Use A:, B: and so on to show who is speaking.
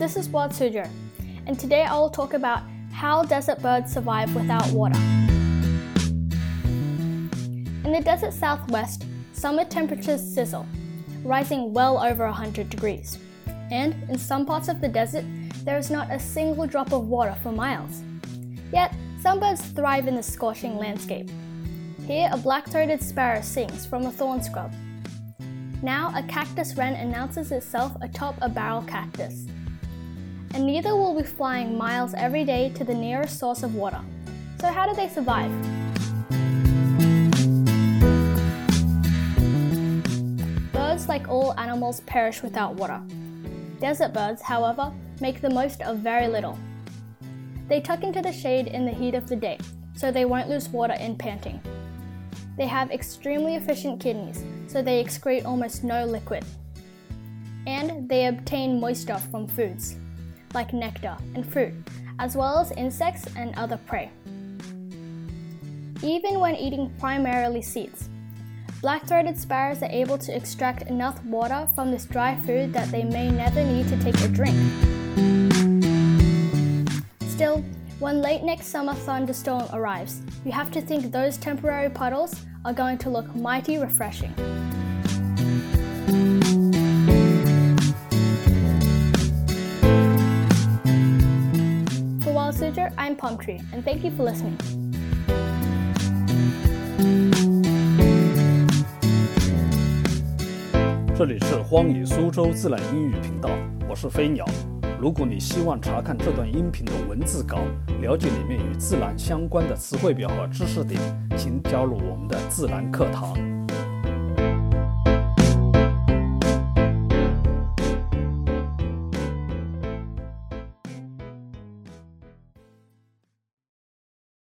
A: this is Wild Suzhou, and today I will talk about how desert birds survive without water. In the desert southwest, summer temperatures sizzle, rising well over 100 degrees. And in some parts of the desert, there is not a single drop of water for miles. Yet, some birds thrive in the scorching landscape. Here, a black throated sparrow sings from a thorn scrub. Now, a cactus wren announces itself atop a barrel cactus. And neither will be flying miles every day to the nearest source of water. So, how do they survive? Birds, like all animals, perish without water. Desert birds, however, make the most of very little. They tuck into the shade in the heat of the day, so they won't lose water in panting. They have extremely efficient kidneys, so they excrete almost no liquid. And they obtain moisture from foods, like nectar and fruit, as well as insects and other prey. Even when eating primarily seeds, black throated sparrows are able to extract enough water from this dry food that they may never need to take a drink. Still, when late next summer thunderstorm arrives, you have to think those temporary puddles are going to look mighty refreshing. For Wild Suzhou, I'm Palm Tree, and thank you for listening.
B: 这里是荒野苏州自然英语频道，我是飞鸟。如果你希望查看这段音频的文字稿，了解里面与自然相关的词汇表和知识点，请加入我们的自然课堂。